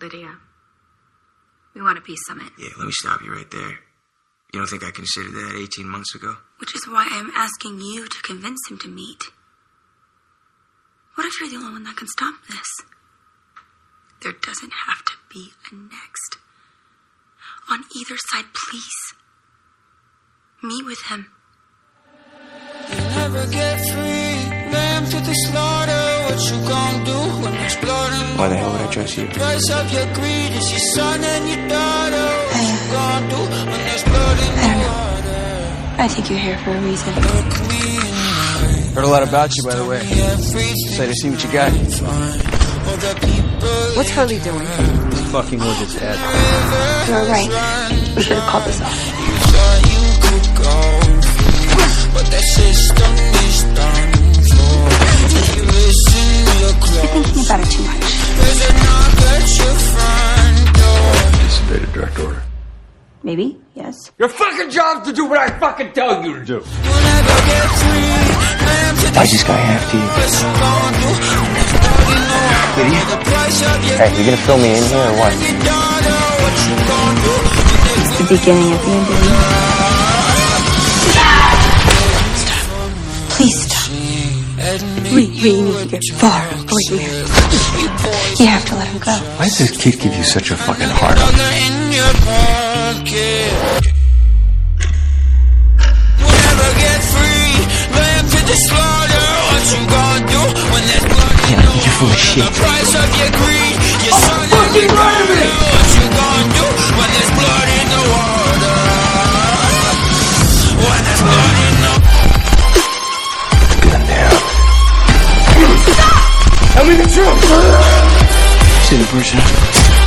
Lydia, we want a peace summit, Yeah, let me stop you right there. You don't think I considered that 18 months ago? which is why I'm asking you to convince him to meet. What if you're the only one that can stop this? There doesn't have to be a next. On either side, please. Meet with him. Never get free, lamb to the slaughter. What you gon' do when there's blood Why the hell would I trust you? Price of your greed is your son and your daughter. What you gon' do when there's blood in the water? I think you're here for a reason. Look me in Heard a lot about you, by the way. eye, Excited to see what you got. fine. All the people What's Hurley doing? He's Fucking with his head. You're right. We should have called this off. Maybe, yes. Your fucking job's to do what I fucking tell you to do. You'll never get free, lamb to the Why's this guy after you? What you gon' do when there's blood in the water? Lydia? The price of your Hey, you gonna fill me in here or what? your daughter. What you gon' do when there's The beginning of the end of the Please stop. We, we need to get far away from here. You have to let him go. Why does this kid give you such a fucking hard on? Full of water? shit. The price of your greed, your son and your daughter. What you gon' do when there's blood in the water? When there's blood in the City person.